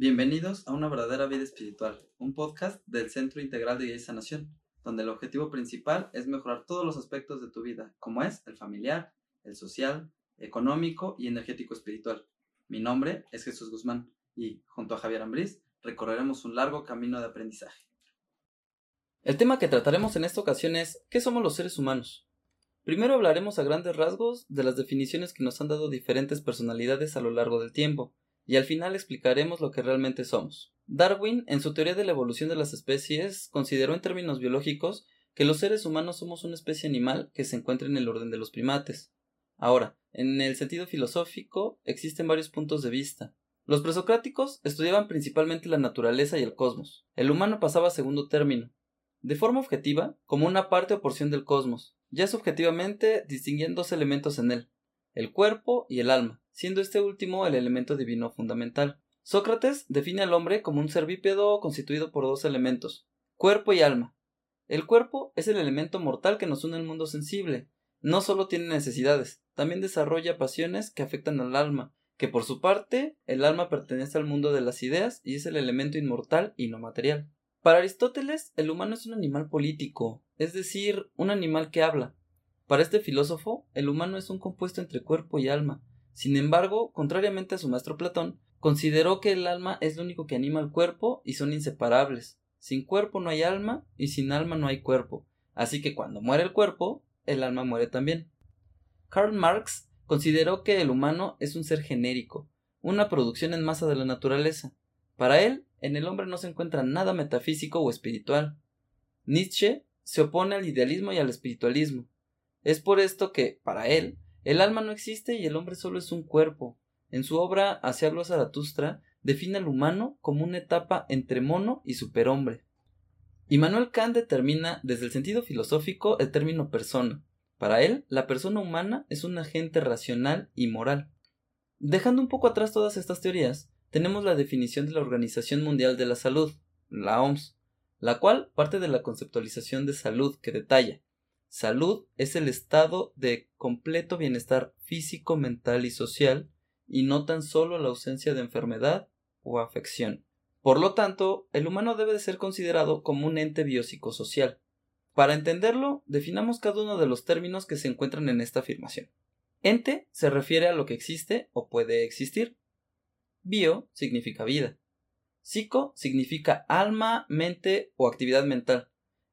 Bienvenidos a Una verdadera vida espiritual, un podcast del Centro Integral de Guía y Sanación, donde el objetivo principal es mejorar todos los aspectos de tu vida, como es el familiar, el social, económico y energético espiritual. Mi nombre es Jesús Guzmán y, junto a Javier Ambriz, recorreremos un largo camino de aprendizaje. El tema que trataremos en esta ocasión es ¿qué somos los seres humanos? Primero hablaremos a grandes rasgos de las definiciones que nos han dado diferentes personalidades a lo largo del tiempo, y al final explicaremos lo que realmente somos. Darwin, en su teoría de la evolución de las especies, consideró en términos biológicos que los seres humanos somos una especie animal que se encuentra en el orden de los primates. Ahora, en el sentido filosófico, existen varios puntos de vista. Los presocráticos estudiaban principalmente la naturaleza y el cosmos. El humano pasaba a segundo término, de forma objetiva, como una parte o porción del cosmos, ya subjetivamente distinguían dos elementos en él, el cuerpo y el alma, siendo este último el elemento divino fundamental. Sócrates define al hombre como un ser bípedo constituido por dos elementos, cuerpo y alma. El cuerpo es el elemento mortal que nos une al mundo sensible. No solo tiene necesidades, también desarrolla pasiones que afectan al alma, que por su parte el alma pertenece al mundo de las ideas y es el elemento inmortal y no material. Para Aristóteles, el humano es un animal político, es decir, un animal que habla. Para este filósofo, el humano es un compuesto entre cuerpo y alma. Sin embargo, contrariamente a su maestro Platón, consideró que el alma es lo único que anima al cuerpo y son inseparables. Sin cuerpo no hay alma y sin alma no hay cuerpo. Así que cuando muere el cuerpo, el alma muere también. Karl Marx consideró que el humano es un ser genérico, una producción en masa de la naturaleza. Para él, en el hombre no se encuentra nada metafísico o espiritual. Nietzsche se opone al idealismo y al espiritualismo. Es por esto que, para él, el alma no existe y el hombre solo es un cuerpo. En su obra Hacia habló Zaratustra, define al humano como una etapa entre mono y superhombre. Immanuel Kant determina desde el sentido filosófico el término persona. Para él, la persona humana es un agente racional y moral. Dejando un poco atrás todas estas teorías, tenemos la definición de la Organización Mundial de la Salud, la OMS, la cual parte de la conceptualización de salud que detalla salud es el estado de completo bienestar físico, mental y social, y no tan solo la ausencia de enfermedad o afección. Por lo tanto, el humano debe de ser considerado como un ente biopsicosocial. Para entenderlo, definamos cada uno de los términos que se encuentran en esta afirmación. Ente se refiere a lo que existe o puede existir. Bio significa vida. Psico significa alma, mente o actividad mental.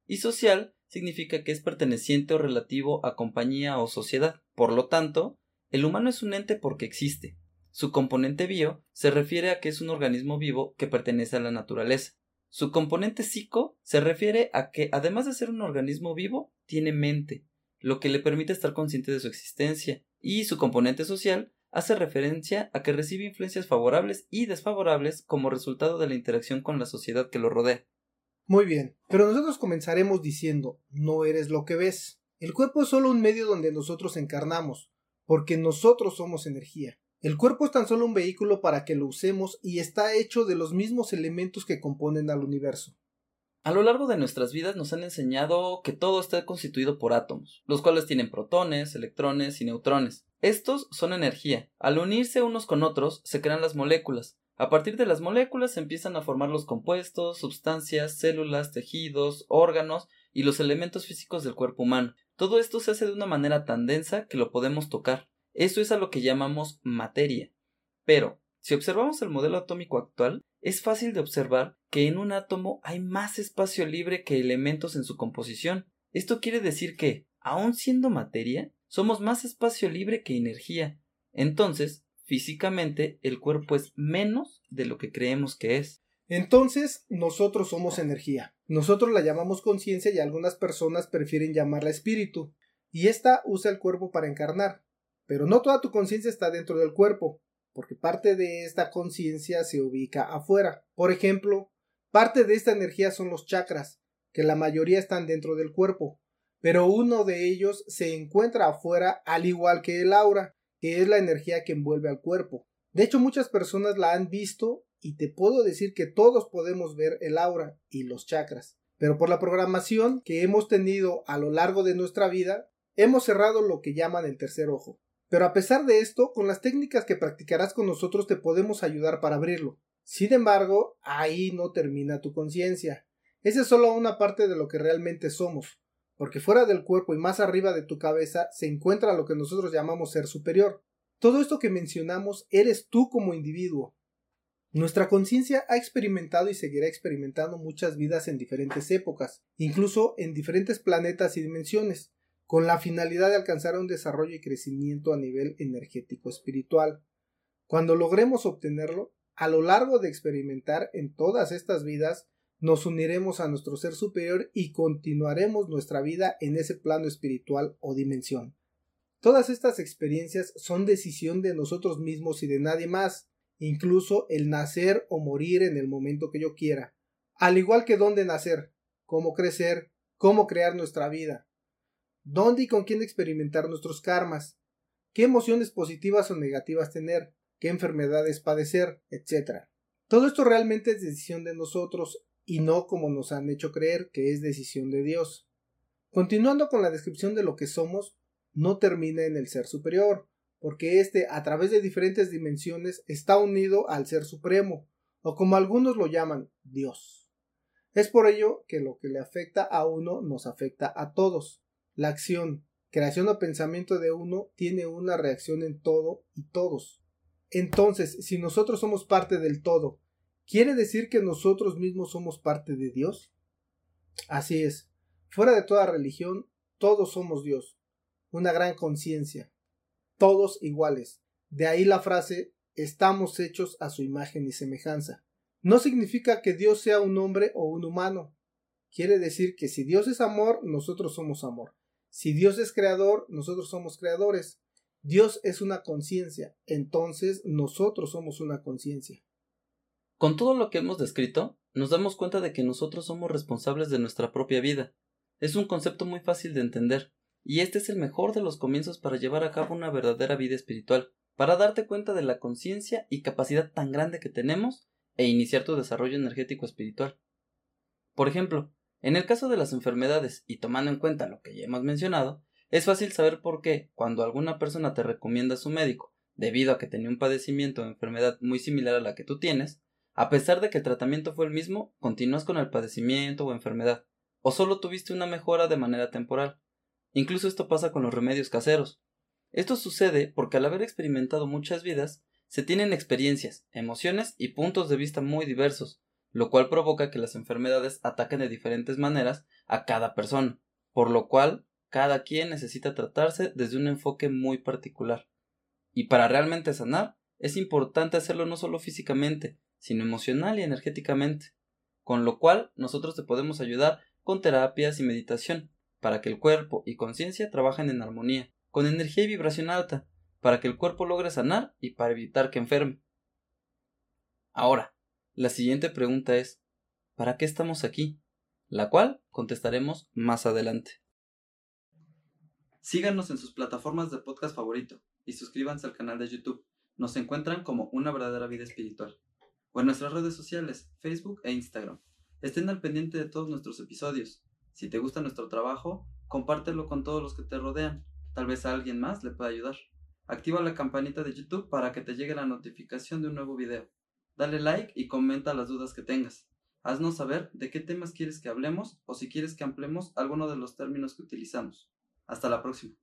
Y social significa que es perteneciente o relativo a compañía o sociedad. Por lo tanto, el humano es un ente porque existe. Su componente bio se refiere a que es un organismo vivo que pertenece a la naturaleza. Su componente psico se refiere a que, además de ser un organismo vivo, tiene mente, lo que le permite estar consciente de su existencia, y su componente social hace referencia a que recibe influencias favorables y desfavorables como resultado de la interacción con la sociedad que lo rodea. Muy bien, pero nosotros comenzaremos diciendo, no eres lo que ves. El cuerpo es solo un medio donde nosotros encarnamos, porque nosotros somos energía. El cuerpo es tan solo un vehículo para que lo usemos y está hecho de los mismos elementos que componen al universo. A lo largo de nuestras vidas nos han enseñado que todo está constituido por átomos, los cuales tienen protones, electrones y neutrones. Estos son energía. Al unirse unos con otros se crean las moléculas. A partir de las moléculas se empiezan a formar los compuestos, sustancias, células, tejidos, órganos y los elementos físicos del cuerpo humano. Todo esto se hace de una manera tan densa que lo podemos tocar. Eso es a lo que llamamos materia. Pero, si observamos el modelo atómico actual, es fácil de observar que en un átomo hay más espacio libre que elementos en su composición. Esto quiere decir que, aun siendo materia, somos más espacio libre que energía. Entonces, físicamente, el cuerpo es menos de lo que creemos que es. Entonces, nosotros somos energía. Nosotros la llamamos conciencia y algunas personas prefieren llamarla espíritu. Y esta usa el cuerpo para encarnar. Pero no toda tu conciencia está dentro del cuerpo porque parte de esta conciencia se ubica afuera. Por ejemplo, parte de esta energía son los chakras, que la mayoría están dentro del cuerpo, pero uno de ellos se encuentra afuera al igual que el aura, que es la energía que envuelve al cuerpo. De hecho, muchas personas la han visto y te puedo decir que todos podemos ver el aura y los chakras. Pero por la programación que hemos tenido a lo largo de nuestra vida, hemos cerrado lo que llaman el tercer ojo. Pero a pesar de esto, con las técnicas que practicarás con nosotros te podemos ayudar para abrirlo. Sin embargo, ahí no termina tu conciencia. Esa es solo una parte de lo que realmente somos, porque fuera del cuerpo y más arriba de tu cabeza se encuentra lo que nosotros llamamos ser superior. Todo esto que mencionamos eres tú como individuo. Nuestra conciencia ha experimentado y seguirá experimentando muchas vidas en diferentes épocas, incluso en diferentes planetas y dimensiones, con la finalidad de alcanzar un desarrollo y crecimiento a nivel energético espiritual. Cuando logremos obtenerlo, a lo largo de experimentar en todas estas vidas, nos uniremos a nuestro ser superior y continuaremos nuestra vida en ese plano espiritual o dimensión. Todas estas experiencias son decisión de nosotros mismos y de nadie más, incluso el nacer o morir en el momento que yo quiera, al igual que dónde nacer, cómo crecer, cómo crear nuestra vida, dónde y con quién experimentar nuestros karmas, qué emociones positivas o negativas tener, qué enfermedades padecer, etc. Todo esto realmente es decisión de nosotros y no como nos han hecho creer que es decisión de Dios. Continuando con la descripción de lo que somos, no termina en el ser superior, porque éste, a través de diferentes dimensiones, está unido al ser supremo, o como algunos lo llaman, Dios. Es por ello que lo que le afecta a uno nos afecta a todos. La acción, creación o pensamiento de uno tiene una reacción en todo y todos. Entonces, si nosotros somos parte del todo, ¿quiere decir que nosotros mismos somos parte de Dios? Así es. Fuera de toda religión, todos somos Dios. Una gran conciencia. Todos iguales. De ahí la frase estamos hechos a su imagen y semejanza. No significa que Dios sea un hombre o un humano. Quiere decir que si Dios es amor, nosotros somos amor. Si Dios es creador, nosotros somos creadores. Dios es una conciencia, entonces nosotros somos una conciencia. Con todo lo que hemos descrito, nos damos cuenta de que nosotros somos responsables de nuestra propia vida. Es un concepto muy fácil de entender, y este es el mejor de los comienzos para llevar a cabo una verdadera vida espiritual, para darte cuenta de la conciencia y capacidad tan grande que tenemos e iniciar tu desarrollo energético espiritual. Por ejemplo, en el caso de las enfermedades y tomando en cuenta lo que ya hemos mencionado, es fácil saber por qué, cuando alguna persona te recomienda a su médico, debido a que tenía un padecimiento o enfermedad muy similar a la que tú tienes, a pesar de que el tratamiento fue el mismo, continúas con el padecimiento o enfermedad, o solo tuviste una mejora de manera temporal. Incluso esto pasa con los remedios caseros. Esto sucede porque al haber experimentado muchas vidas, se tienen experiencias, emociones y puntos de vista muy diversos, lo cual provoca que las enfermedades ataquen de diferentes maneras a cada persona, por lo cual cada quien necesita tratarse desde un enfoque muy particular. Y para realmente sanar, es importante hacerlo no solo físicamente, sino emocional y energéticamente, con lo cual nosotros te podemos ayudar con terapias y meditación, para que el cuerpo y conciencia trabajen en armonía, con energía y vibración alta, para que el cuerpo logre sanar y para evitar que enferme. Ahora, la siguiente pregunta es ¿para qué estamos aquí? La cual contestaremos más adelante. Síganos en sus plataformas de podcast favorito y suscríbanse al canal de YouTube. Nos encuentran como Una verdadera vida espiritual. O en nuestras redes sociales, Facebook e Instagram. Estén al pendiente de todos nuestros episodios. Si te gusta nuestro trabajo, compártelo con todos los que te rodean. Tal vez a alguien más le pueda ayudar. Activa la campanita de YouTube para que te llegue la notificación de un nuevo video. Dale like y comenta las dudas que tengas. Haznos saber de qué temas quieres que hablemos o si quieres que ampliemos alguno de los términos que utilizamos. Hasta la próxima.